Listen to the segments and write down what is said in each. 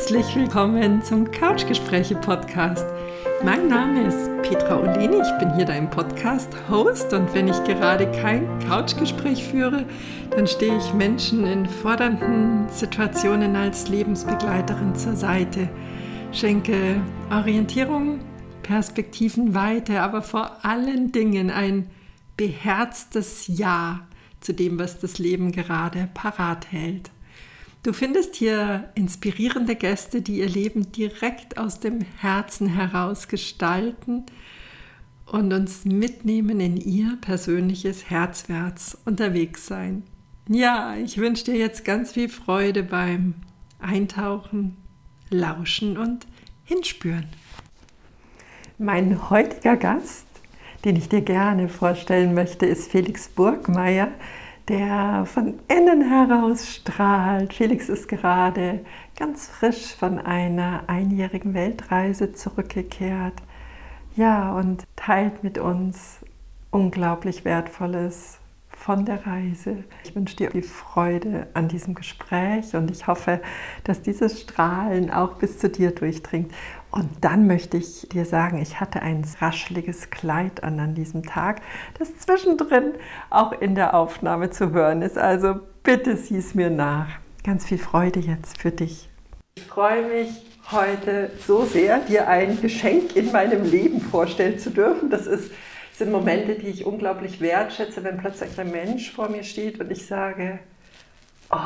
Herzlich willkommen zum Couchgespräche Podcast. Mein Name ist Petra Oleni, ich bin hier dein Podcast-Host und wenn ich gerade kein Couchgespräch führe, dann stehe ich Menschen in fordernden Situationen als Lebensbegleiterin zur Seite, schenke Orientierung, Perspektivenweite, aber vor allen Dingen ein beherztes Ja zu dem, was das Leben gerade parat hält. Du findest hier inspirierende Gäste, die ihr Leben direkt aus dem Herzen heraus gestalten und uns mitnehmen in ihr persönliches Herzwärts unterwegs sein. Ja, ich wünsche dir jetzt ganz viel Freude beim Eintauchen, Lauschen und Hinspüren. Mein heutiger Gast, den ich dir gerne vorstellen möchte, ist Felix Burgmeier der von innen heraus strahlt. Felix ist gerade ganz frisch von einer einjährigen Weltreise zurückgekehrt. Ja, und teilt mit uns unglaublich Wertvolles von der Reise. Ich wünsche dir viel Freude an diesem Gespräch und ich hoffe, dass dieses Strahlen auch bis zu dir durchdringt. Und dann möchte ich dir sagen, ich hatte ein rascheliges Kleid an an diesem Tag, das zwischendrin auch in der Aufnahme zu hören ist. Also bitte sieh es mir nach. Ganz viel Freude jetzt für dich. Ich freue mich heute so sehr, dir ein Geschenk in meinem Leben vorstellen zu dürfen. Das ist, sind Momente, die ich unglaublich wertschätze, wenn plötzlich ein Mensch vor mir steht und ich sage, oh,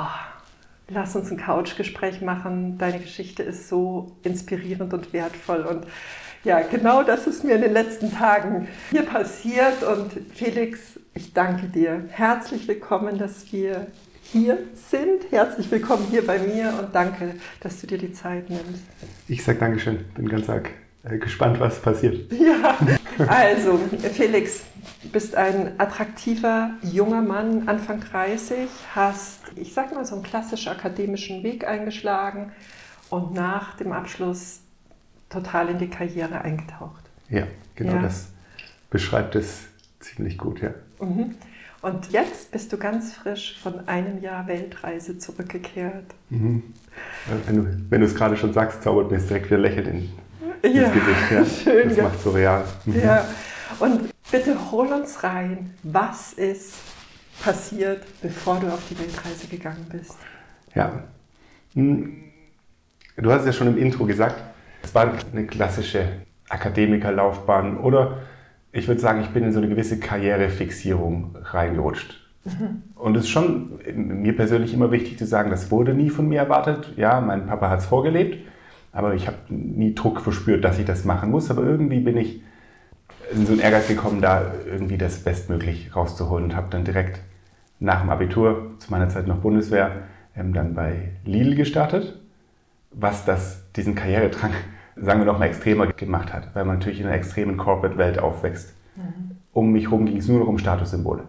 lass uns ein Couchgespräch machen. Deine Geschichte ist so inspirierend und wertvoll. Und ja, genau das ist mir in den letzten Tagen hier passiert. Und Felix, ich danke dir. Herzlich willkommen, dass wir hier sind. Herzlich willkommen hier bei mir und danke, dass du dir die Zeit nimmst. Ich sage Dankeschön. Bin ganz arg äh, gespannt, was passiert. Ja, also Felix, du bist ein attraktiver junger Mann, Anfang 30, hast, ich sag mal, so einen klassisch akademischen Weg eingeschlagen und nach dem Abschluss total in die Karriere eingetaucht. Ja, genau ja. das beschreibt es ziemlich gut, ja. Mhm. Und jetzt bist du ganz frisch von einem Jahr Weltreise zurückgekehrt. Mhm. Wenn du, wenn du es gerade schon sagst, zaubert mir es direkt wieder Lächeln in ja, Gesicht. Ja. Schön. Das macht so real. Mhm. Ja. Und bitte hol uns rein. Was ist passiert, bevor du auf die Weltreise gegangen bist? Ja. Hm. Du hast es ja schon im Intro gesagt, es war eine klassische Akademikerlaufbahn oder ich würde sagen, ich bin in so eine gewisse Karrierefixierung reingerutscht. Mhm. Und es ist schon mir persönlich immer wichtig zu sagen, das wurde nie von mir erwartet. Ja, mein Papa hat es vorgelebt. Aber ich habe nie Druck verspürt, dass ich das machen muss. Aber irgendwie bin ich in so einen Ehrgeiz gekommen, da irgendwie das bestmöglich rauszuholen und habe dann direkt nach dem Abitur, zu meiner Zeit noch Bundeswehr, ähm, dann bei Lidl gestartet, was das, diesen Karrieredrang, sagen wir noch mal extremer gemacht hat, weil man natürlich in einer extremen Corporate-Welt aufwächst. Mhm. Um mich herum ging es nur noch um Statussymbole,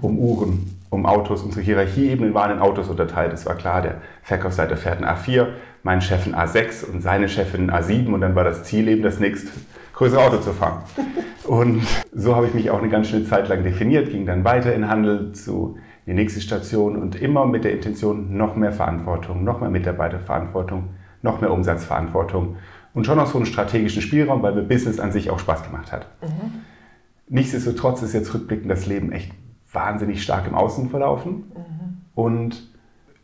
um Uhren, um Autos. Unsere Hierarchieebenen waren in Autos unterteilt. Es war klar, der Verkaufsleiter fährt ein A4, mein Chef ein A6 und seine Chefin ein A7 und dann war das Ziel eben das nächste größere Auto zu fahren. Und so habe ich mich auch eine ganz schöne Zeit lang definiert, ging dann weiter in Handel zu die nächste Station und immer mit der Intention, noch mehr Verantwortung, noch mehr Mitarbeiterverantwortung, noch mehr Umsatzverantwortung und schon auch so einen strategischen Spielraum, weil mir Business an sich auch Spaß gemacht hat. Mhm. Nichtsdestotrotz ist jetzt rückblickend das Leben echt wahnsinnig stark im Außen verlaufen mhm. und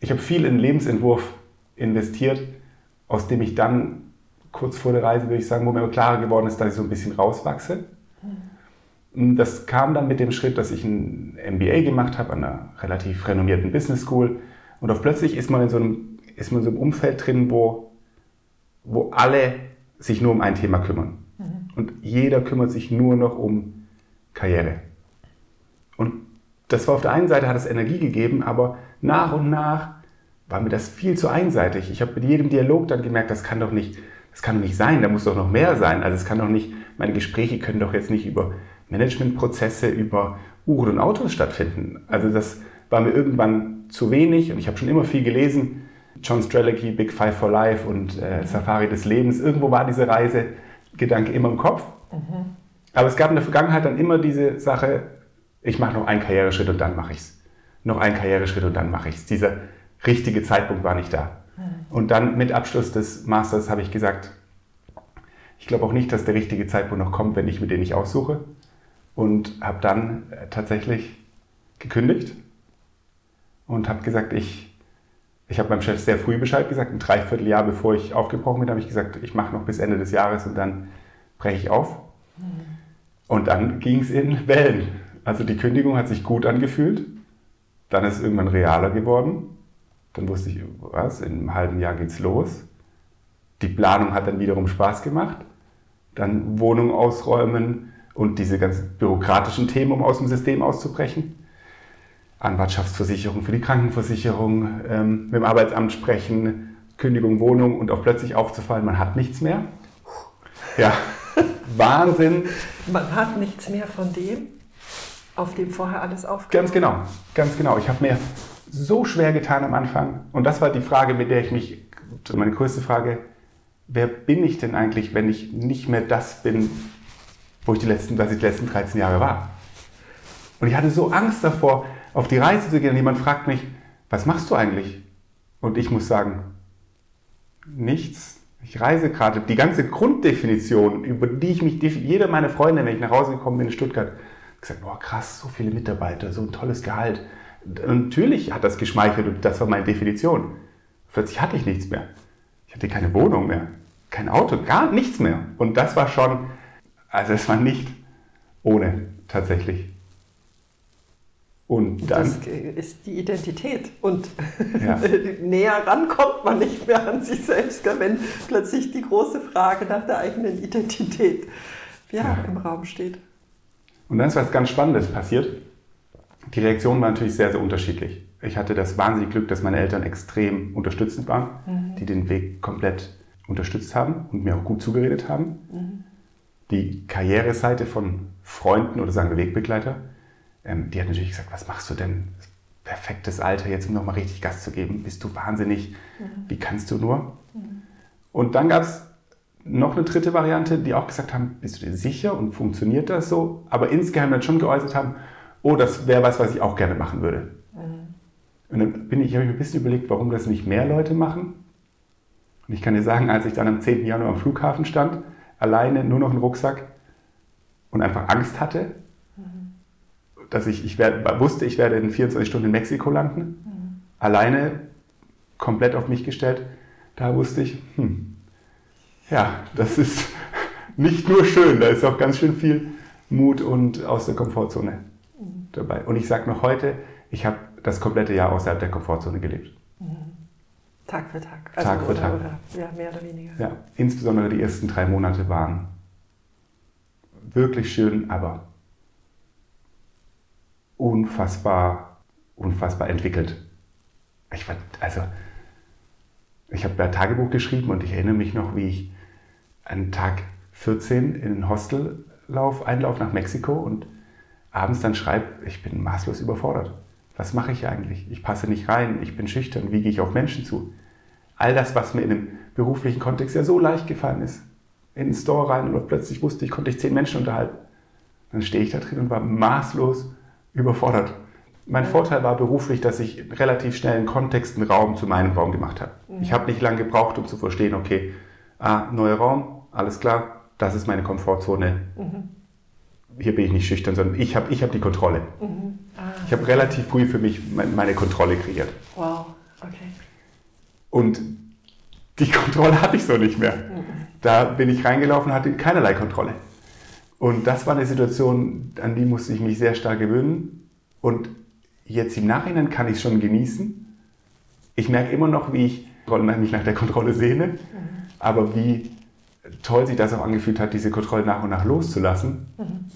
ich habe viel in Lebensentwurf investiert, aus dem ich dann kurz vor der Reise, würde ich sagen, wo mir klarer geworden ist, dass ich so ein bisschen rauswachse. Mhm. Das kam dann mit dem Schritt, dass ich ein MBA gemacht habe an einer relativ renommierten Business School. Und auf plötzlich ist man in so einem, ist man in so einem Umfeld drin, wo, wo alle sich nur um ein Thema kümmern. Mhm. Und jeder kümmert sich nur noch um Karriere. Und das war auf der einen Seite hat es Energie gegeben, aber nach und nach war mir das viel zu einseitig. Ich habe mit jedem Dialog dann gemerkt, das kann doch nicht, das kann doch nicht sein, da muss doch noch mehr sein. Also es kann doch nicht, meine Gespräche können doch jetzt nicht über Managementprozesse, über Uhren und Autos stattfinden. Also das war mir irgendwann zu wenig und ich habe schon immer viel gelesen. John Strelicky, Big Five for Life und äh, Safari des Lebens. Irgendwo war diese Reisegedanke immer im Kopf. Mhm. Aber es gab in der Vergangenheit dann immer diese Sache, ich mache noch einen Karriereschritt und dann mache ich es. Noch einen Karriereschritt und dann mache ich es. Dieser richtige Zeitpunkt war nicht da. Und dann mit Abschluss des Masters habe ich gesagt, ich glaube auch nicht, dass der richtige Zeitpunkt noch kommt, wenn ich mir den nicht aussuche. Und habe dann äh, tatsächlich gekündigt und habe gesagt, ich, ich habe meinem Chef sehr früh Bescheid gesagt, ein Dreivierteljahr bevor ich aufgebrochen bin, habe ich gesagt, ich mache noch bis Ende des Jahres und dann breche ich auf. Und dann ging es in Wellen. Also die Kündigung hat sich gut angefühlt, dann ist es irgendwann realer geworden. Dann wusste ich, was, in einem halben Jahr geht's los. Die Planung hat dann wiederum Spaß gemacht. Dann Wohnung ausräumen und diese ganzen bürokratischen Themen, um aus dem System auszubrechen. Anwartschaftsversicherung für die Krankenversicherung, ähm, mit dem Arbeitsamt sprechen, Kündigung, Wohnung und auch plötzlich aufzufallen, man hat nichts mehr. Ja, Wahnsinn. Man hat nichts mehr von dem, auf dem vorher alles aufgebaut Ganz genau, ganz genau. Ich habe mir so schwer getan am Anfang. Und das war die Frage, mit der ich mich, meine größte Frage, wer bin ich denn eigentlich, wenn ich nicht mehr das bin, wo ich die letzten, was ich die letzten 13 Jahre war? Und ich hatte so Angst davor, auf die Reise zu gehen und jemand fragt mich, was machst du eigentlich? Und ich muss sagen, nichts. Ich reise gerade. Die ganze Grunddefinition, über die ich mich, jeder meiner Freunde, wenn ich nach Hause gekommen bin in Stuttgart, gesagt, boah krass, so viele Mitarbeiter, so ein tolles Gehalt. Natürlich hat das geschmeichelt und das war meine Definition. Plötzlich hatte ich nichts mehr. Ich hatte keine Wohnung mehr, kein Auto, gar nichts mehr. Und das war schon, also es war nicht ohne tatsächlich. Und dann. Das ist die Identität. Und ja. näher ran kommt man nicht mehr an sich selbst, wenn plötzlich die große Frage nach der eigenen Identität ja, ja. im Raum steht. Und dann ist was ganz Spannendes passiert. Die Reaktion war natürlich sehr, sehr unterschiedlich. Ich hatte das wahnsinnige Glück, dass meine Eltern extrem unterstützend waren, mhm. die den Weg komplett unterstützt haben und mir auch gut zugeredet haben. Mhm. Die Karriereseite von Freunden oder sagen wir Wegbegleiter, ähm, die hat natürlich gesagt, was machst du denn? Perfektes Alter, jetzt um nochmal richtig Gas zu geben. Bist du wahnsinnig? Mhm. Wie kannst du nur? Mhm. Und dann gab es noch eine dritte Variante, die auch gesagt haben, bist du dir sicher und funktioniert das so? Aber insgeheim dann schon geäußert haben, oh, das wäre was, was ich auch gerne machen würde. Mhm. Und dann bin ich, habe ich mir ein bisschen überlegt, warum das nicht mehr Leute machen. Und ich kann dir sagen, als ich dann am 10. Januar am Flughafen stand, alleine nur noch einen Rucksack und einfach Angst hatte, mhm. dass ich, ich werd, wusste, ich werde in 24 Stunden in Mexiko landen, mhm. alleine, komplett auf mich gestellt, da wusste ich, hm, ja, das ist nicht nur schön, da ist auch ganz schön viel Mut und aus der Komfortzone dabei. Und ich sage noch heute, ich habe das komplette Jahr außerhalb der Komfortzone gelebt. Tag für Tag. Also Tag für oder, Tag. Oder, ja, mehr oder weniger. Ja, insbesondere die ersten drei Monate waren wirklich schön, aber unfassbar, unfassbar entwickelt. Ich war, also, ich habe da Tagebuch geschrieben und ich erinnere mich noch, wie ich an Tag 14 in ein Hostellauf, Einlauf nach Mexiko und abends dann schreibe, ich bin maßlos überfordert. Was mache ich eigentlich? Ich passe nicht rein, ich bin schüchtern, wie gehe ich auf Menschen zu? All das, was mir in einem beruflichen Kontext ja so leicht gefallen ist. In den Store rein und plötzlich wusste ich, konnte ich zehn Menschen unterhalten. Dann stehe ich da drin und war maßlos überfordert. Mein Vorteil war beruflich, dass ich relativ schnell einen Kontext, einen Raum zu meinem Raum gemacht habe. Mhm. Ich habe nicht lange gebraucht, um zu verstehen, okay, ah, neuer Raum, alles klar, das ist meine Komfortzone. Mhm hier bin ich nicht schüchtern, sondern ich habe ich hab die Kontrolle. Mhm. Ah. Ich habe relativ früh für mich meine Kontrolle kreiert. Wow, okay. Und die Kontrolle hatte ich so nicht mehr. Mhm. Da bin ich reingelaufen und hatte keinerlei Kontrolle. Und das war eine Situation, an die musste ich mich sehr stark gewöhnen. Und jetzt im Nachhinein kann ich es schon genießen. Ich merke immer noch, wie ich mich nach der Kontrolle sehne, mhm. aber wie toll sich das auch angefühlt hat, diese Kontrolle nach und nach loszulassen. Mhm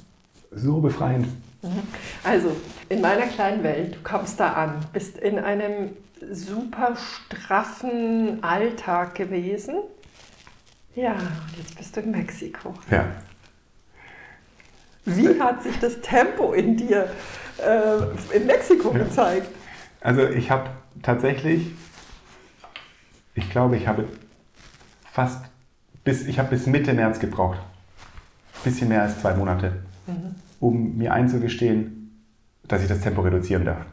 so befreiend. Mhm. Also, in meiner kleinen Welt, du kommst da an, bist in einem super straffen Alltag gewesen. Ja, und jetzt bist du in Mexiko. Ja. Wie hat sich das Tempo in dir äh, in Mexiko ja. gezeigt? Also ich habe tatsächlich, ich glaube, ich habe fast bis, ich habe bis Mitte März gebraucht. Bisschen mehr als zwei Monate um mir einzugestehen, dass ich das Tempo reduzieren darf.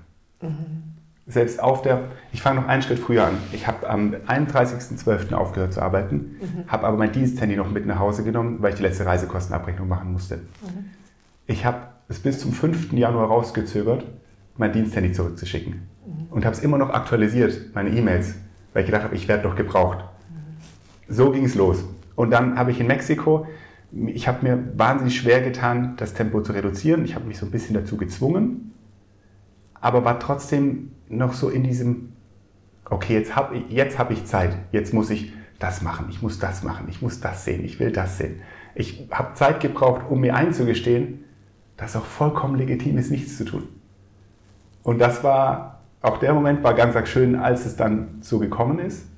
Mhm. selbst auf der, ich fange noch einen Schritt früher an. Ich habe am 31.12. aufgehört zu arbeiten, mhm. habe aber mein Diensthandy noch mit nach Hause genommen, weil ich die letzte Reisekostenabrechnung machen musste. Mhm. Ich habe es bis zum 5. Januar rausgezögert, mein Diensthandy zurückzuschicken. Mhm. Und habe es immer noch aktualisiert, meine E-Mails, weil ich gedacht habe, ich werde doch gebraucht. Mhm. So ging es los. Und dann habe ich in Mexiko, ich habe mir wahnsinnig schwer getan, das Tempo zu reduzieren. Ich habe mich so ein bisschen dazu gezwungen, aber war trotzdem noch so in diesem, okay, jetzt habe jetzt hab ich Zeit, jetzt muss ich das machen, ich muss das machen, ich muss das sehen, ich will das sehen. Ich habe Zeit gebraucht, um mir einzugestehen, dass auch vollkommen legitim ist, nichts zu tun. Und das war, auch der Moment war ganz, ganz schön, als es dann so gekommen ist.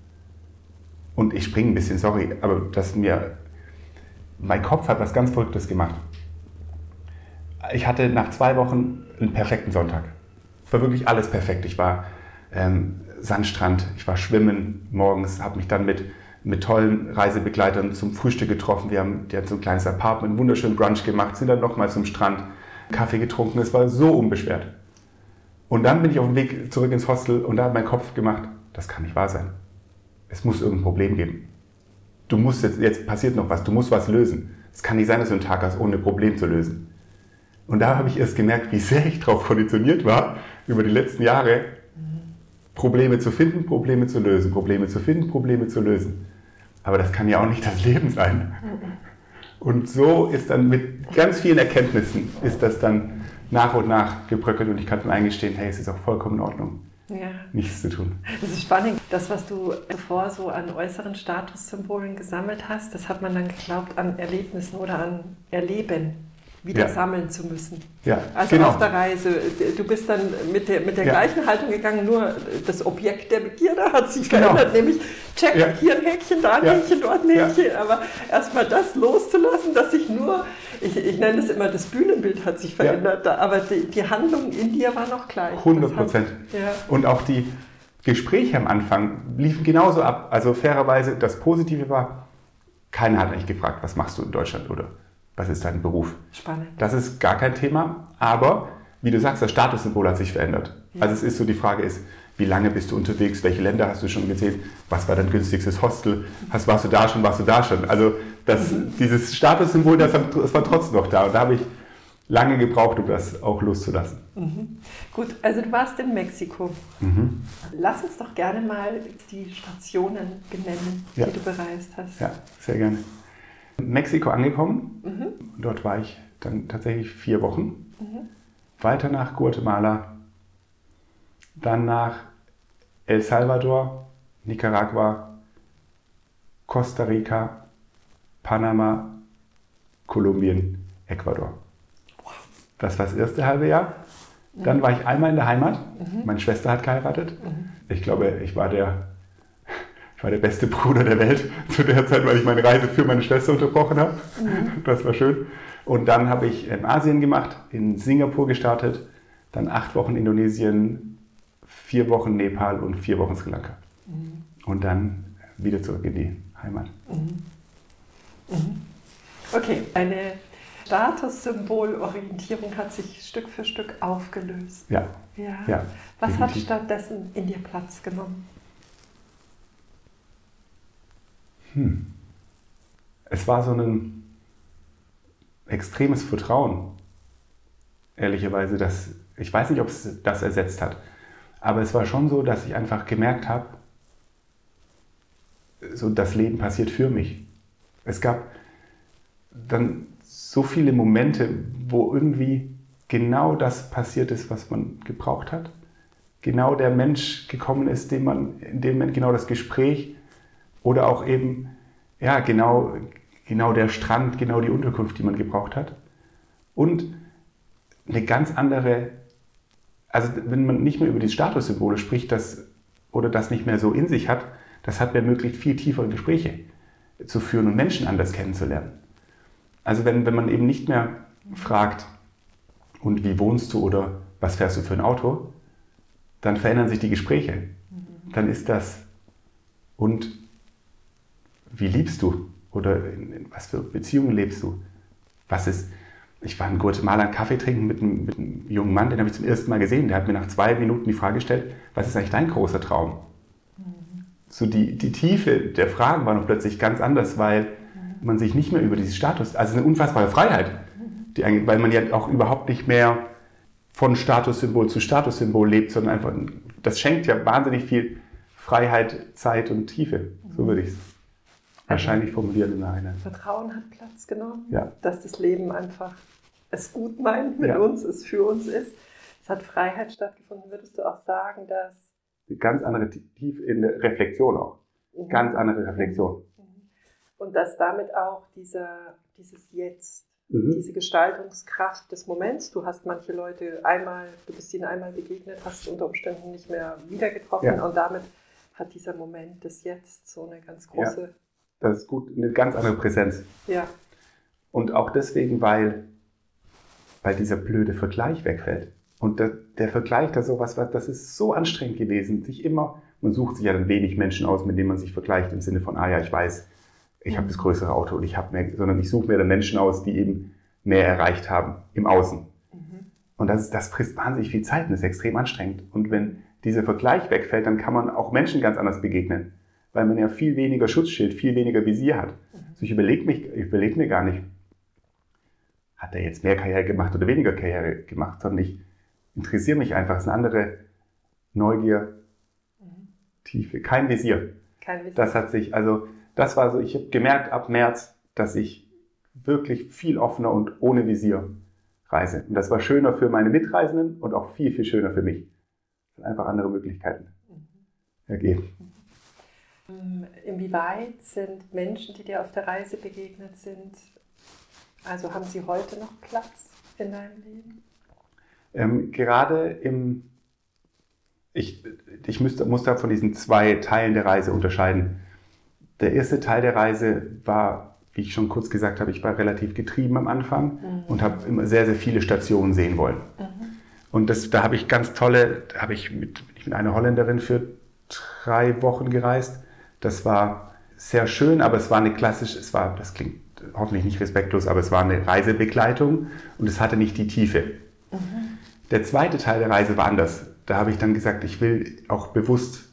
Und ich springe ein bisschen, sorry, aber dass mir, mein Kopf hat was ganz Verrücktes gemacht. Ich hatte nach zwei Wochen einen perfekten Sonntag war wirklich alles perfekt. Ich war ähm, Sandstrand, ich war schwimmen morgens, habe mich dann mit, mit tollen Reisebegleitern zum Frühstück getroffen. Wir haben, die haben so ein kleines Apartment, einen wunderschönen Brunch gemacht, sind dann nochmal zum Strand, Kaffee getrunken. Es war so unbeschwert. Und dann bin ich auf dem Weg zurück ins Hostel und da hat mein Kopf gemacht, das kann nicht wahr sein. Es muss irgendein Problem geben. Du musst jetzt, jetzt passiert noch was, du musst was lösen. Es kann nicht sein, dass du einen Tag hast, ohne ein Problem zu lösen. Und da habe ich erst gemerkt, wie sehr ich darauf konditioniert war, über die letzten Jahre Probleme zu finden, Probleme zu lösen, Probleme zu finden, Probleme zu lösen. Aber das kann ja auch nicht das Leben sein. Und so ist dann mit ganz vielen Erkenntnissen ist das dann nach und nach gebröckelt und ich kann dann eingestehen, hey, es ist auch vollkommen in Ordnung. Ja. Nichts zu tun. Das ist spannend. Das, was du zuvor so an äußeren Statussymbolen gesammelt hast, das hat man dann geglaubt an Erlebnissen oder an Erleben wieder ja. sammeln zu müssen. Ja, also genau. auf der Reise. Du bist dann mit der, mit der ja. gleichen Haltung gegangen, nur das Objekt der Begierde hat sich genau. verändert, nämlich check, ja. hier ein Häkchen, da ein Häkchen, dort ein Häkchen. Aber erstmal das loszulassen, dass sich nur, ich, ich nenne es immer, das Bühnenbild hat sich verändert, aber die, die, Handlung in dir war noch gleich. 100 Prozent. Und auch die Gespräche am Anfang liefen genauso ab. Also fairerweise, das Positive war, keiner hat eigentlich gefragt, was machst du in Deutschland oder was ist dein Beruf? Spannend. Das ist gar kein Thema, aber wie du sagst, das Statussymbol hat sich verändert. Ja. Also es ist so, die Frage ist, wie lange bist du unterwegs, welche Länder hast du schon gesehen, was war dein günstigstes Hostel, hast, warst du da schon, warst du da schon. Also das, mhm. dieses Statussymbol, das, das, war trotzdem noch da und da habe ich lange gebraucht, um das auch loszulassen. Mhm. Gut, also du warst in Mexiko. Mhm. Lass uns doch gerne mal die Stationen benennen, ja. die du bereist hast. Ja, sehr gerne. Mexiko angekommen. Mhm. Dort war ich dann tatsächlich vier Wochen. Mhm. Weiter nach Guatemala, dann nach El Salvador, Nicaragua, Costa Rica, Panama, Kolumbien, Ecuador. Das war das erste halbe Jahr. Dann mhm. war ich einmal in der Heimat. Mhm. Meine Schwester hat geheiratet. Mhm. Ich glaube, ich war der ich war der beste Bruder der Welt zu der Zeit, weil ich meine Reise für meine Schwester unterbrochen habe. Mhm. Das war schön. Und dann habe ich in Asien gemacht, in Singapur gestartet, dann acht Wochen Indonesien, vier Wochen Nepal und vier Wochen Sri Lanka. Mhm. Und dann wieder zurück in die Heimat. Mhm. mhm. Okay, eine Statussymbolorientierung hat sich Stück für Stück aufgelöst. Ja. ja. ja Was definitiv. hat stattdessen in dir Platz genommen? Hm, es war so ein extremes Vertrauen, ehrlicherweise, dass ich weiß nicht, ob es das ersetzt hat, aber es war schon so, dass ich einfach gemerkt habe, so das Leben passiert für mich. Es gab dann so viele Momente, wo irgendwie genau das passiert ist, was man gebraucht hat. Genau der Mensch gekommen ist, dem man in dem Moment genau das Gespräch, oder auch eben, ja, genau, genau der Strand, genau die Unterkunft, die man gebraucht hat. Und eine ganz andere, also wenn man nicht mehr über die Statussymbole spricht das, oder das nicht mehr so in sich hat, das hat mir ermöglicht, viel tiefere Gespräche zu führen und Menschen anders kennenzulernen. Also wenn, wenn man eben nicht mehr fragt, und wie wohnst du oder was fährst du für ein Auto, dann verändern sich die Gespräche. Mhm. Dann ist das, und wie liebst du? Oder in, in was für Beziehungen lebst du? Was ist, ich war in Guatemala einen Kaffee trinken mit einem, mit einem jungen Mann, den habe ich zum ersten Mal gesehen. Der hat mir nach zwei Minuten die Frage gestellt, was ist eigentlich dein großer Traum? Mhm. So die, die Tiefe der Fragen war noch plötzlich ganz anders, weil mhm. man sich nicht mehr über diesen Status, also eine unfassbare Freiheit, die, weil man ja auch überhaupt nicht mehr von Statussymbol zu Statussymbol lebt, sondern einfach, das schenkt ja wahnsinnig viel Freiheit, Zeit und Tiefe. So würde ich es wahrscheinlich formulieren in einer. Vertrauen hat Platz genommen, ja. dass das Leben einfach es gut meint mit ja. uns, es für uns ist. Es hat Freiheit stattgefunden. Würdest du auch sagen, dass. Ganz andere tief in der Reflexion auch. Mhm. Ganz andere Reflexion. Mhm. Und dass damit auch dieser, dieses Jetzt, mhm. diese Gestaltungskraft des Moments, du hast manche Leute einmal, du bist ihnen einmal begegnet, hast unter Umständen nicht mehr wieder getroffen ja. und damit hat dieser Moment des Jetzt so eine ganz große. Ja. Das ist gut, eine ganz andere Präsenz. Ja. Und auch deswegen, weil weil dieser blöde Vergleich wegfällt. Und der, der Vergleich, da sowas, das ist so anstrengend gewesen, sich immer, man sucht sich ja dann wenig Menschen aus, mit denen man sich vergleicht, im Sinne von, ah ja, ich weiß, ich habe das größere Auto und ich habe mehr, sondern ich suche mir dann Menschen aus, die eben mehr erreicht haben im Außen. Mhm. Und das, das frisst wahnsinnig viel Zeit und ist extrem anstrengend. Und wenn dieser Vergleich wegfällt, dann kann man auch Menschen ganz anders begegnen, weil man ja viel weniger Schutzschild, viel weniger Visier hat. Mhm. Also ich überlege überlege mir gar nicht, hat er jetzt mehr Karriere gemacht oder weniger Karriere gemacht, sondern ich interessiere mich einfach. Es ist eine andere Neugier, mhm. Tiefe, kein Visier. Kein Visier. Das hat sich, also das war so, ich habe gemerkt ab März, dass ich wirklich viel offener und ohne Visier reise. Und das war schöner für meine Mitreisenden und auch viel, viel schöner für mich. Es sind einfach andere Möglichkeiten mhm. ergeben. Ähm, inwieweit sind Menschen, die dir auf der Reise begegnet sind, also haben Sie heute noch Platz in deinem Leben? Ähm, gerade im, ich, ich müsste, muss da von diesen zwei Teilen der Reise unterscheiden. Der erste Teil der Reise war, wie ich schon kurz gesagt habe, ich war relativ getrieben am Anfang mhm. und habe immer sehr, sehr viele Stationen sehen wollen. Mhm. Und das, da habe ich ganz tolle, da habe ich mit, mit einer Holländerin für drei Wochen gereist. Das war sehr schön, aber es war eine klassische, es war, das klingt hoffentlich nicht respektlos, aber es war eine Reisebegleitung und es hatte nicht die Tiefe. Mhm. Der zweite Teil der Reise war anders. Da habe ich dann gesagt, ich will auch bewusst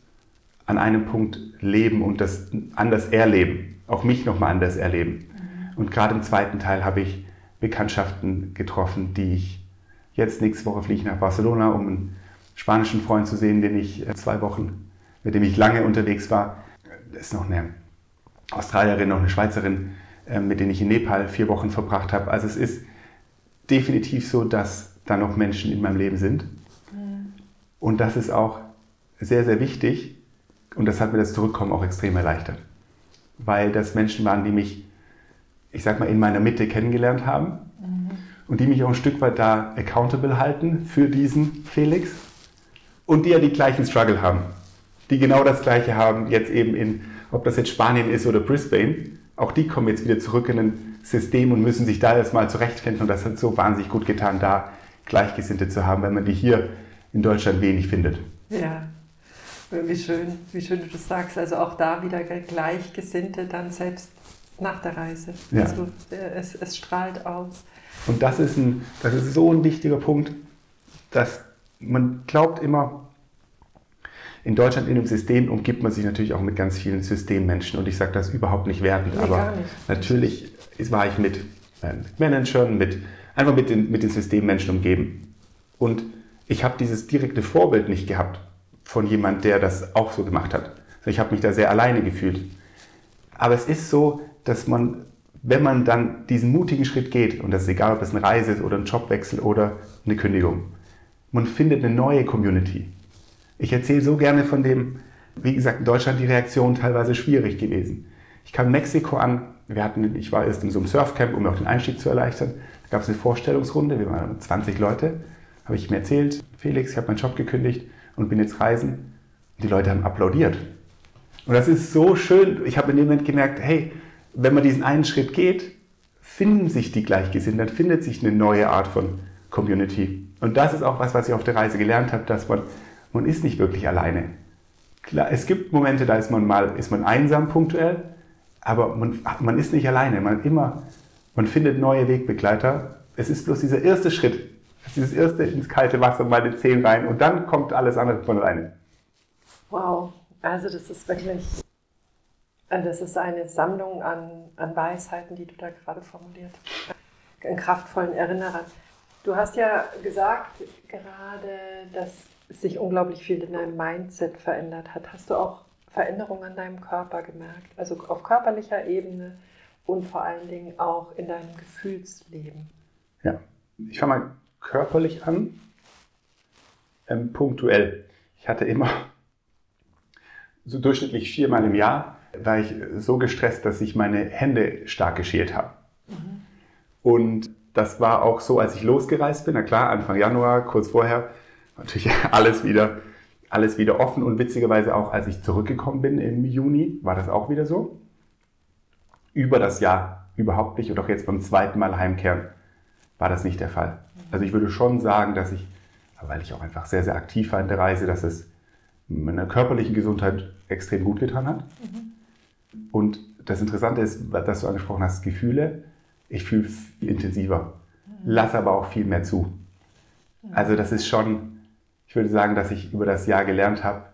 an einem Punkt leben und das anders erleben, auch mich nochmal anders erleben. Mhm. Und gerade im zweiten Teil habe ich Bekanntschaften getroffen, die ich jetzt nächste Woche fliege nach Barcelona, um einen spanischen Freund zu sehen, den ich äh, zwei Wochen, mit dem ich lange unterwegs war. Da ist noch eine Australierin, noch eine Schweizerin, ähm, mit denen ich in Nepal vier Wochen verbracht habe. Also es ist definitiv so, dass da noch Menschen in meinem Leben sind. Mhm. Und das ist auch sehr, sehr wichtig. Und das hat mir das Zurückkommen auch extrem erleichtert. Weil das Menschen waren, die mich, ich sag mal, in meiner Mitte kennengelernt haben. Mhm. Und die mich auch ein Stück weit da accountable halten für diesen Felix. Und die ja die gleichen Struggle haben. Die genau das Gleiche haben, jetzt eben in, ob das jetzt Spanien ist oder Brisbane auch die kommen jetzt wieder zurück in ein System und müssen sich da erstmal zurechtfinden. Und das hat so wahnsinnig gut getan, da Gleichgesinnte zu haben, wenn man die hier in Deutschland wenig findet. Ja, wie schön, wie schön du das sagst. Also auch da wieder Gleichgesinnte dann selbst nach der Reise. Ja. Also äh, es, es strahlt aus. Und das ist, ein, das ist so ein wichtiger Punkt, dass man glaubt immer, in Deutschland in dem System umgibt man sich natürlich auch mit ganz vielen Systemmenschen und ich sage das überhaupt nicht wertend, nee, aber natürlich war ich mit, äh, mit Managern, mit, einfach mit den, mit den Systemmenschen umgeben. Und ich habe dieses direkte Vorbild nicht gehabt von jemand, der das auch so gemacht hat. Ich habe mich da sehr alleine gefühlt. Aber es ist so, dass man, wenn man dann diesen mutigen Schritt geht, und das ist egal, ob es eine Reise ist oder ein Jobwechsel oder eine Kündigung, man findet eine neue Community. Ich erzähle so gerne von dem, wie gesagt, in Deutschland die Reaktion teilweise schwierig gewesen. Ich kam in Mexiko an, wir hatten, ich war erst in so einem Surfcamp, um mir auch den Einstieg zu erleichtern. Da gab es eine Vorstellungsrunde, wir waren 20 Leute, habe ich mir erzählt, Felix, ich habe meinen Job gekündigt und bin jetzt reisen. Und die Leute haben applaudiert. Und das ist so schön. Ich habe in dem Moment gemerkt, hey, wenn man diesen einen Schritt geht, finden sich die Gleichgesinnten, dann findet sich eine neue Art von Community. Und das ist auch was, was ich auf der Reise gelernt habe, dass man man ist nicht wirklich alleine. Klar, es gibt Momente, da ist man mal ist man einsam punktuell, aber man, man ist nicht alleine. Man, immer, man findet neue Wegbegleiter, Es ist bloß dieser erste Schritt, dieses erste ins kalte Wasser, meine Zehen rein und dann kommt alles andere von alleine. Wow, also das ist wirklich, äh, das ist eine Sammlung an, an Weisheiten, die du da gerade formuliert hast. Einen kraftvollen Erinnerer. Du hast ja gesagt gerade, dass sich unglaublich viel in deinem Mindset verändert hat. Hast du auch Veränderungen an deinem Körper gemerkt? Also auf körperlicher Ebene und vor allen Dingen auch in deinem Gefühlsleben? Ja, ich fange mal körperlich an, ähm, punktuell. Ich hatte immer so durchschnittlich viermal im Jahr, war ich so gestresst, dass ich meine Hände stark geschält habe. Mhm. Und das war auch so, als ich losgereist bin. Na klar, Anfang Januar, kurz vorher, natürlich alles wieder, alles wieder offen. Und witzigerweise auch, als ich zurückgekommen bin im Juni, war das auch wieder so. Über das Jahr überhaupt nicht. Und auch jetzt beim zweiten Mal heimkehren war das nicht der Fall. Also ich würde schon sagen, dass ich, weil ich auch einfach sehr, sehr aktiv war in der Reise, dass es meiner körperlichen Gesundheit extrem gut getan hat. Mhm. Und das Interessante ist, dass du angesprochen hast, Gefühle. Ich fühle viel intensiver, mhm. lass aber auch viel mehr zu. Also das ist schon, ich würde sagen, dass ich über das Jahr gelernt habe,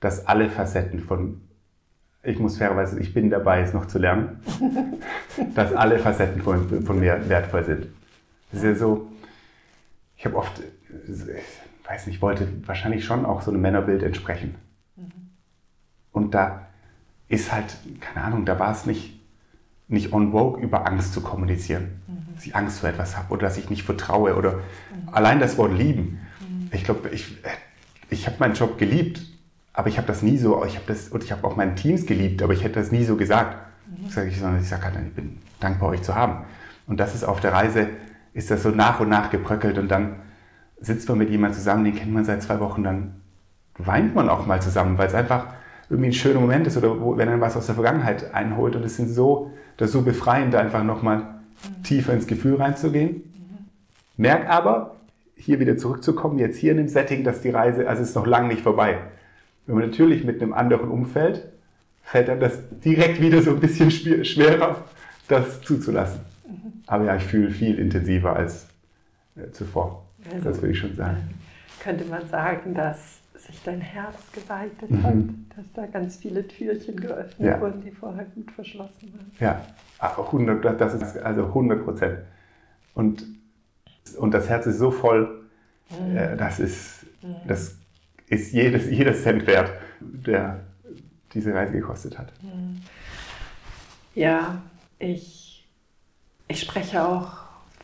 dass alle Facetten von, ich muss fairerweise, ich bin dabei, es noch zu lernen, dass alle Facetten von, von mir wertvoll sind. Das ist ja so, ich habe oft, ich weiß nicht, wollte wahrscheinlich schon auch so einem Männerbild entsprechen. Mhm. Und da ist halt, keine Ahnung, da war es nicht, nicht on vogue, über Angst zu kommunizieren. Mhm. Dass ich Angst vor etwas habe oder dass ich nicht vertraue oder mhm. allein das Wort lieben. Ich glaube, ich, ich habe meinen Job geliebt, aber ich habe das nie so, ich habe das, und ich habe auch meine Teams geliebt, aber ich hätte das nie so gesagt. Mhm. Sag ich, sondern ich sage halt, ich bin dankbar, euch zu haben. Und das ist auf der Reise ist das so nach und nach gebröckelt und dann sitzt man mit jemandem zusammen, den kennt man seit zwei Wochen, dann weint man auch mal zusammen, weil es einfach irgendwie ein schöner Moment ist oder wo, wenn dann was aus der Vergangenheit einholt und es sind so, das ist so befreiend, einfach nochmal mhm. tiefer ins Gefühl reinzugehen. Mhm. Merk aber, hier wieder zurückzukommen, jetzt hier in dem Setting, dass die Reise, also ist noch lange nicht vorbei. Wenn man natürlich mit einem anderen Umfeld, fällt dann das direkt wieder so ein bisschen schwerer, das zuzulassen. Aber ja, ich fühle viel intensiver als äh, zuvor. Also, das würde ich schon sagen. Könnte man sagen, dass sich dein Herz geweitet mhm. hat, dass da ganz viele Türchen geöffnet ja. wurden, die vorher gut verschlossen waren. Ja, 100, das ist also 100 Prozent. Und, und das Herz ist so voll, mhm. äh, das, ist, mhm. das ist jedes, jedes Cent wert, der diese Reise gekostet hat. Mhm. Ja, ich ich spreche auch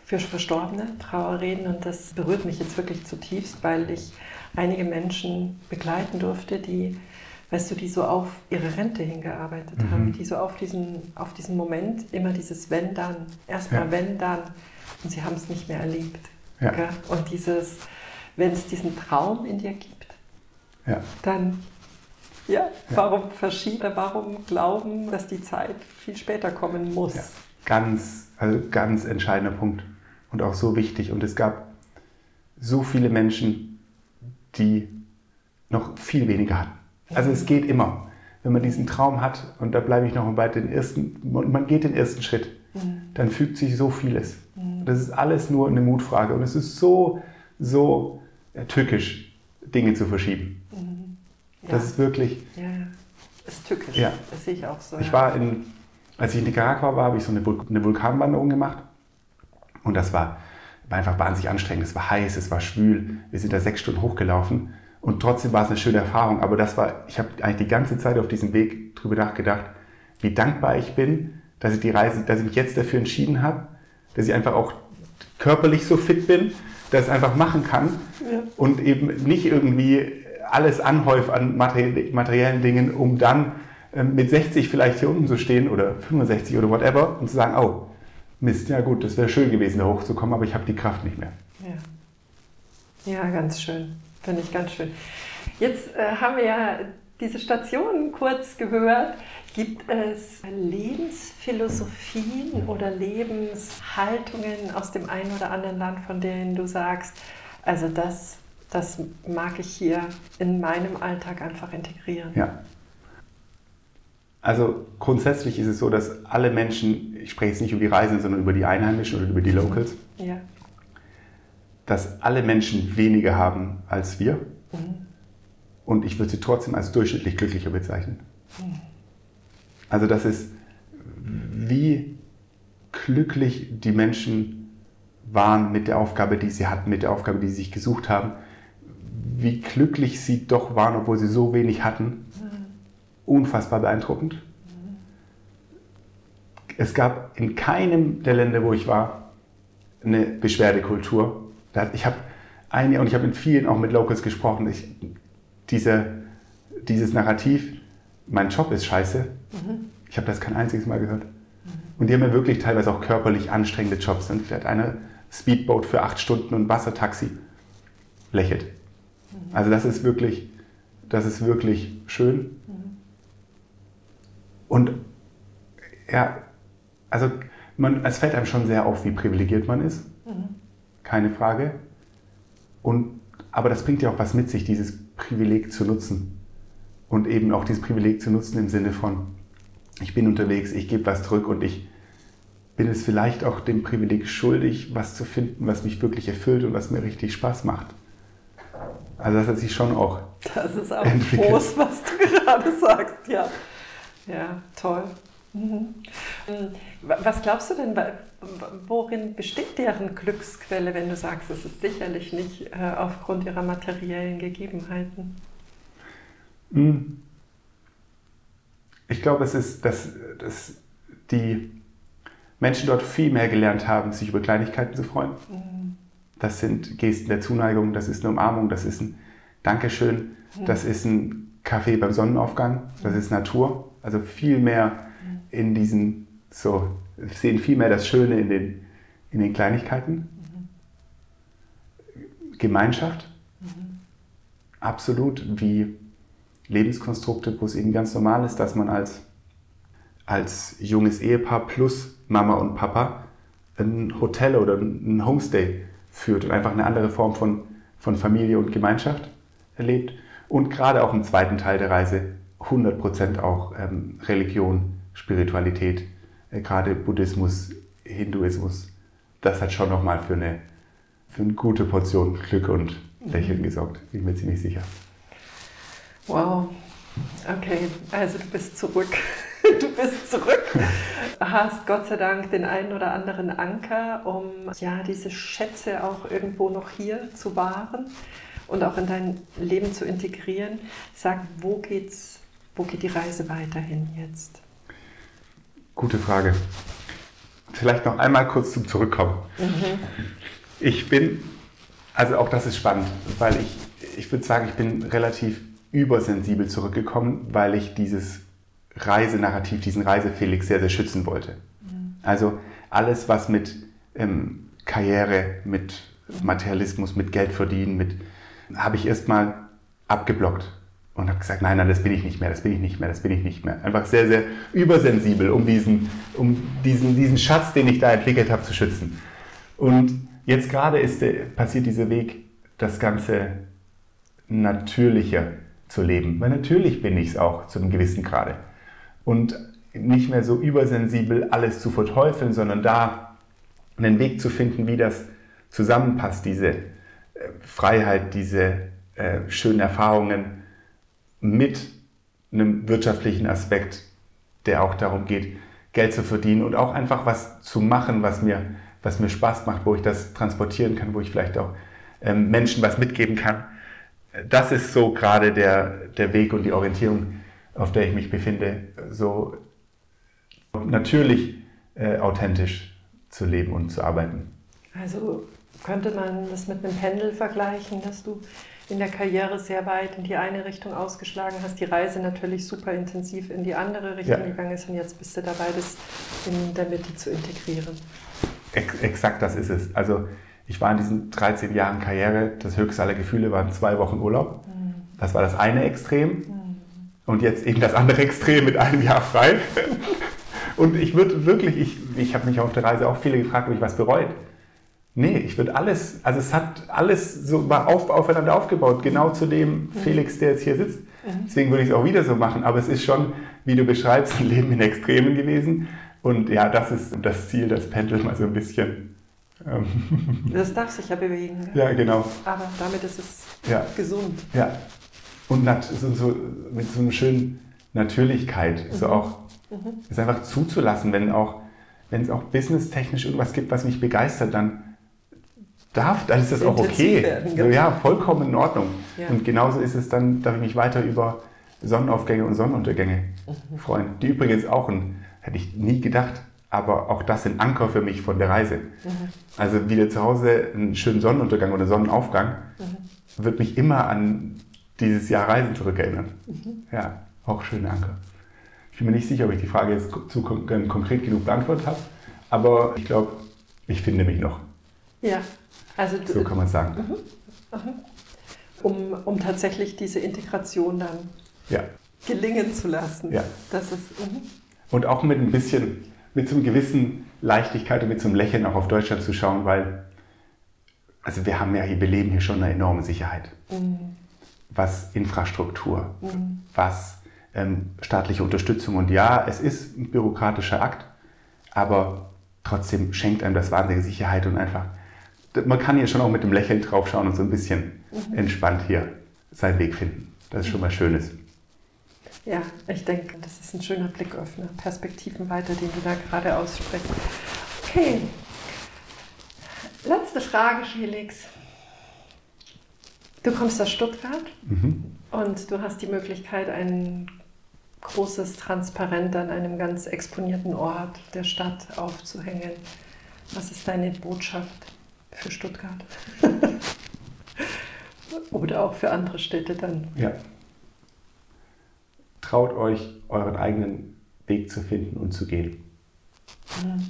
für Verstorbene, Trauerreden und das berührt mich jetzt wirklich zutiefst, weil ich einige Menschen begleiten durfte, die, weißt du, die so auf ihre Rente hingearbeitet mhm. haben, die so auf diesen, auf diesen Moment immer dieses Wenn dann, erstmal ja. Wenn dann und sie haben es nicht mehr erlebt. Ja. Und dieses, wenn es diesen Traum in dir gibt, ja. dann ja, warum verschieben, warum glauben, dass die Zeit viel später kommen muss? Ganz also ganz entscheidender Punkt und auch so wichtig. Und es gab so viele Menschen, die noch viel weniger hatten. Also es geht immer. Wenn man diesen Traum hat, und da bleibe ich noch bei den ersten, man geht den ersten Schritt, mhm. dann fügt sich so vieles. Das ist alles nur eine Mutfrage. Und es ist so, so tückisch, Dinge zu verschieben. Mhm. Ja. Das ist wirklich. Ja, ist tückisch. Ja. Das sehe ich auch so. Ich ja. war in als ich in Nicaragua war, habe ich so eine, Vul eine Vulkanwanderung gemacht. Und das war, war einfach wahnsinnig anstrengend. Es war heiß, es war schwül. Wir sind da sechs Stunden hochgelaufen. Und trotzdem war es eine schöne Erfahrung. Aber das war, ich habe eigentlich die ganze Zeit auf diesem Weg drüber nachgedacht, wie dankbar ich bin, dass ich die Reise, dass ich mich jetzt dafür entschieden habe, dass ich einfach auch körperlich so fit bin, dass ich es einfach machen kann ja. und eben nicht irgendwie alles anhäufe an materiellen Dingen, um dann ähm, mit 60 vielleicht hier unten zu stehen oder 65 oder whatever und zu sagen, oh, Mist, ja gut, das wäre schön gewesen, da hochzukommen, aber ich habe die Kraft nicht mehr. Ja, ja ganz schön. Finde ich ganz schön. Jetzt äh, haben wir ja diese Stationen kurz gehört. Gibt es Lebensphilosophien oder Lebenshaltungen aus dem einen oder anderen Land, von denen du sagst, also das, das mag ich hier in meinem Alltag einfach integrieren? Ja, Also grundsätzlich ist es so, dass alle Menschen, ich spreche jetzt nicht über die Reisenden, sondern über die Einheimischen oder über die Locals, Ja. dass alle Menschen weniger haben als wir. Und ich würde sie trotzdem als durchschnittlich glücklicher bezeichnen. Also das ist, wie glücklich die Menschen waren mit der Aufgabe, die sie hatten, mit der Aufgabe, die sie sich gesucht haben, wie glücklich sie doch waren, obwohl sie so wenig hatten. Unfassbar beeindruckend. Es gab in keinem der Länder, wo ich war, eine Beschwerdekultur. Ich habe eine, und ich habe mit vielen auch mit Locals gesprochen, ich, diese, dieses Narrativ, mein Job ist scheiße, ich habe das kein einziges Mal gehört. Und die haben ja wirklich teilweise auch körperlich anstrengende Jobs. Und vielleicht eine Speedboat für acht Stunden und Wassertaxi lächelt. Also das ist wirklich, das ist wirklich schön. Und ja, also man, es fällt einem schon sehr auf, wie privilegiert man ist. Keine Frage. Und, aber das bringt ja auch was mit sich, dieses Privileg zu nutzen. Und eben auch dieses Privileg zu nutzen im Sinne von, ich bin unterwegs, ich gebe was zurück und ich bin es vielleicht auch dem Privileg schuldig, was zu finden, was mich wirklich erfüllt und was mir richtig Spaß macht. Also das hat sich schon auch Das ist auch Entwickelt. groß, was du gerade sagst, ja. Ja, toll. Mhm. Was glaubst du denn, worin besteht deren Glücksquelle, wenn du sagst, es ist sicherlich nicht äh, aufgrund ihrer materiellen Gegebenheiten? Hm. Ich glaube, es ist, dass, dass die Menschen dort viel mehr gelernt haben, sich über Kleinigkeiten zu freuen. Das sind Gesten der Zuneigung, das ist eine Umarmung, das ist ein Dankeschön, das ist ein Kaffee beim Sonnenaufgang, das ist Natur. Also viel mehr in diesen, so, sehen viel mehr das Schöne in den, in den Kleinigkeiten. Gemeinschaft, absolut, wie Lebenskonstrukte, wo es eben ganz normal ist, dass man als, als junges Ehepaar plus Mama und Papa ein Hotel oder ein Homestay führt und einfach eine andere Form von, von Familie und Gemeinschaft erlebt. Und gerade auch im zweiten Teil der Reise 100% auch ähm, Religion, Spiritualität, äh, gerade Buddhismus, Hinduismus. Das hat schon nochmal für eine, für eine gute Portion Glück und Lächeln gesorgt, bin ich mir ziemlich sicher. Wow. Okay, also du bist zurück. Du bist zurück. Hast Gott sei Dank den einen oder anderen Anker, um ja diese Schätze auch irgendwo noch hier zu wahren und auch in dein Leben zu integrieren. Sag, wo geht's, wo geht die Reise weiterhin jetzt? Gute Frage. Vielleicht noch einmal kurz zum Zurückkommen. Ich bin, also auch das ist spannend, weil ich, ich würde sagen, ich bin relativ übersensibel zurückgekommen, weil ich dieses Reisenarrativ, diesen Reisefelix sehr, sehr schützen wollte. Also alles, was mit ähm, Karriere, mit Materialismus, mit Geld verdienen, mit, habe ich erstmal abgeblockt und habe gesagt, nein, nein, das bin ich nicht mehr, das bin ich nicht mehr, das bin ich nicht mehr. Einfach sehr, sehr übersensibel, um diesen, um diesen, diesen Schatz, den ich da entwickelt habe, zu schützen. Und jetzt gerade ist der, passiert dieser Weg, das Ganze natürlicher zu leben. Weil natürlich bin ich es auch zu einem gewissen Grade. Und nicht mehr so übersensibel alles zu verteufeln, sondern da einen Weg zu finden, wie das zusammenpasst, diese äh, Freiheit, diese äh, schönen Erfahrungen mit einem wirtschaftlichen Aspekt, der auch darum geht, Geld zu verdienen und auch einfach was zu machen, was mir, was mir Spaß macht, wo ich das transportieren kann, wo ich vielleicht auch ähm, Menschen was mitgeben kann. Das ist so gerade der, der Weg und die Orientierung, auf der ich mich befinde, so natürlich äh, authentisch zu leben und zu arbeiten. Also könnte man das mit einem Pendel vergleichen, dass du in der Karriere sehr weit in die eine Richtung ausgeschlagen hast, die Reise natürlich super intensiv in die andere Richtung Ja. gegangen ist und jetzt bist du dabei, das in der Mitte zu integrieren. Ex exakt das ist es. Also ich war in diesen 13 Jahren Karriere, das höchste aller Gefühle waren zwei Wochen Urlaub. Das war das eine Extrem. Und jetzt eben das andere Extrem mit einem Jahr frei. Und ich würde wirklich, ich, ich habe mich auf der Reise auch viele gefragt, ob ich was bereut. Nee, ich würde alles, also es hat alles so war auf, aufeinander aufgebaut, genau zu dem Felix, der jetzt hier sitzt. Mhm. Deswegen würde ich es auch wieder so machen. Aber es ist schon, wie du beschreibst, ein Leben in Extremen gewesen. Und ja, das ist das Ziel, das Pendel mal so ein bisschen. Ähm das darf sich ja bewegen. Ja, genau. Aber damit ist es ja. gesund. Ja. Und so, mit so einer schönen Natürlichkeit. Mhm. So auch, mhm. es einfach zuzulassen, wenn auch, wenn es auch businesstechnisch irgendwas gibt, was mich begeistert, dann darf, dann ist das auch okay. Werden, genau. Ja, vollkommen in Ordnung. Ja. Und genauso ist es dann, darf ich mich weiter über Sonnenaufgänge und Sonnenuntergänge mhm. freuen. Die übrigens auch ein, hätte ich nie gedacht, aber auch das sind Anker für mich von der Reise. Mhm. Also wieder zu Hause einen schönen Sonnenuntergang oder Sonnenaufgang mhm. wird mich immer an dieses Jahr Reisen zurückerinnern. Mhm. Ja, auch schöne Anker. Ich bin mir nicht sicher, ob ich die Frage jetzt zu konkret genug beantwortet habe, aber ich glaube, ich finde mich noch. Ja, also so kann man sagen. Mhm. Mhm. Um, um tatsächlich diese Integration dann ja. gelingen zu lassen. Ja. Das ist, mhm. Und auch mit ein bisschen, mit so einer gewissen Leichtigkeit und mit so einem Lächeln auch auf Deutschland zu schauen, weil also wir haben ja hier, wir leben hier schon eine enorme Sicherheit. Mhm. Was Infrastruktur, mhm. was ähm, staatliche Unterstützung und ja, es ist ein bürokratischer Akt, aber trotzdem schenkt einem das wahnsinnige Sicherheit und einfach man kann hier schon auch mit dem Lächeln draufschauen und so ein bisschen mhm. entspannt hier seinen Weg finden. Das ist schon mal Schönes. Ja, ich denke, das ist ein schöner Blicköffner, Perspektiven weiter, den du da gerade aussprichst. Okay, letzte Frage, Felix. Du kommst aus Stuttgart mhm. und du hast die Möglichkeit, ein großes Transparent an einem ganz exponierten Ort der Stadt aufzuhängen. Was ist deine Botschaft? für Stuttgart. Oder auch für andere Städte dann. Ja. Traut euch, euren eigenen Weg zu finden und zu gehen. Mhm.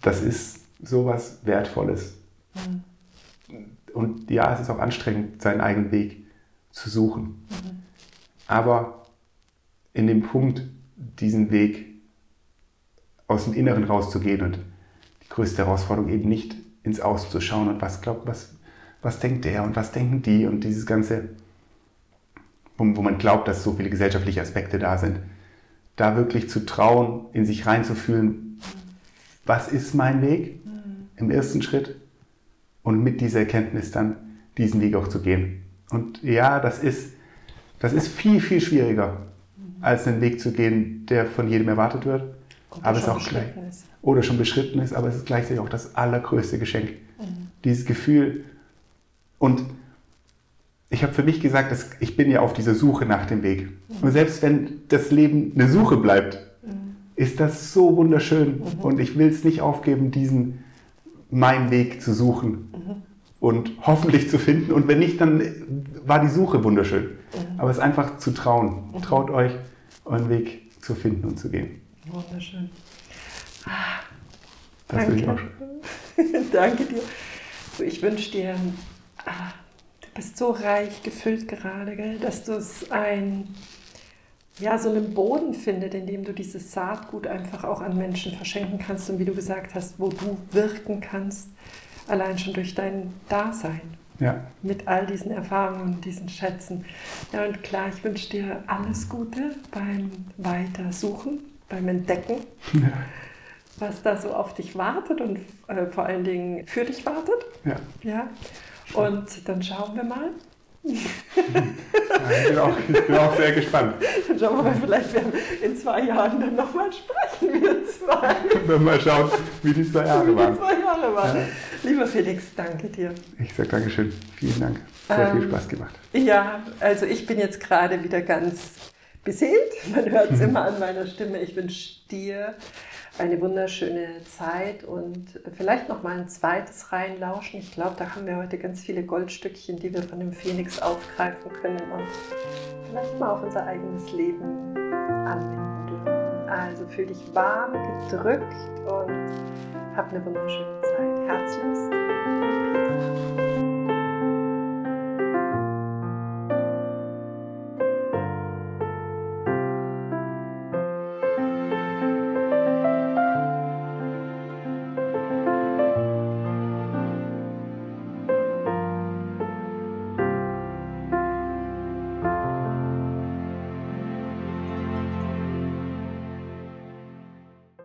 Das ist sowas Wertvolles. Mhm. Und ja, es ist auch anstrengend, seinen eigenen Weg zu suchen. Mhm. Aber in dem Punkt, diesen Weg aus dem Inneren rauszugehen und größte Herausforderung, eben nicht ins Außen zu schauen und was glaubt, was, was denkt der und was denken die und dieses ganze, wo, wo man glaubt, dass so viele gesellschaftliche Aspekte da sind. Da wirklich zu trauen, in sich reinzufühlen, was ist mein Weg im ersten Schritt und mit dieser Erkenntnis dann diesen Weg auch zu gehen. Und ja, das ist, das ist viel, viel schwieriger, als einen Weg zu gehen, der von jedem erwartet wird. aber es ist auch gleich. Ist oder schon beschritten ist, aber es ist gleichzeitig auch das allergrößte Geschenk. Mhm. Dieses Gefühl. Und ich habe für mich gesagt, dass ich bin ja auf dieser Suche nach dem Weg. Mhm. Und selbst wenn das Leben eine Suche bleibt, mhm. ist das so wunderschön. Mhm. Und ich will es nicht aufgeben, diesen meinen Weg zu suchen mhm. und hoffentlich zu finden. Und wenn nicht, dann war die Suche wunderschön. Mhm. Aber es ist einfach zu trauen. Traut euch, euren Weg zu finden und zu gehen. Wunderschön. Ah, das danke. Ich auch danke dir. Ich wünsche dir, ah, bist so reich gefüllt gerade, gell, dass du es ein, ja, so einen Boden findet, in dem du dieses Saatgut einfach auch an Menschen verschenken kannst und wie du gesagt hast, wo du wirken kannst, allein schon durch dein Dasein. Ja. Mit all diesen Erfahrungen und diesen Schätzen. Ja, und klar, ich wünsche dir alles Gute beim Weitersuchen, beim Entdecken. Ja was da so auf dich wartet und äh, vor allen Dingen für dich wartet. Ja. ja. Und dann schauen wir mal. Ja, ich, bin auch, ich, bin auch, sehr gespannt. Dann schauen wir mal, vielleicht werden in zwei Jahren dann nochmal sprechen, wir zwei. Dann mal schauen, wie die zwei Jahre waren. Zwei Jahre waren. Ja. Lieber Felix, danke dir. Ich sage Dankeschön. Vielen Dank. Sehr ähm, viel Spaß gemacht. Ja, also ich bin jetzt gerade wieder ganz beseelt. Man hört es immer an meiner Stimme. Ich wünsche dir eine wunderschöne Zeit und vielleicht noch mal ein zweites reinlauschen. Ich glaube, da haben wir heute ganz viele Goldstückchen, die wir von dem Phoenix aufgreifen können und vielleicht mal auf unser eigenes Leben anwenden dürfen. Also fühl dich warm gedrückt und hab eine wunderschöne Zeit. Herzlichst